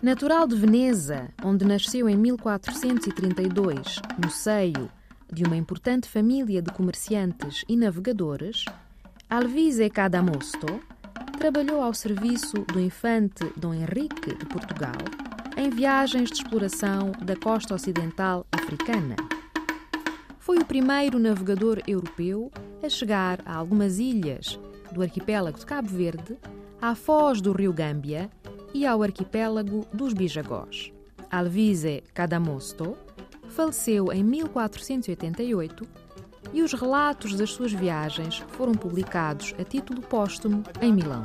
Natural de Veneza, onde nasceu em 1432, no seio de uma importante família de comerciantes e navegadores, Alvise Cadamosto trabalhou ao serviço do infante Dom Henrique de Portugal em viagens de exploração da costa ocidental africana. Foi o primeiro navegador europeu a chegar a algumas ilhas do arquipélago de Cabo Verde, à foz do rio Gâmbia e ao arquipélago dos Bijagós. Alvise Cadamosto faleceu em 1488 e os relatos das suas viagens foram publicados a título póstumo em Milão.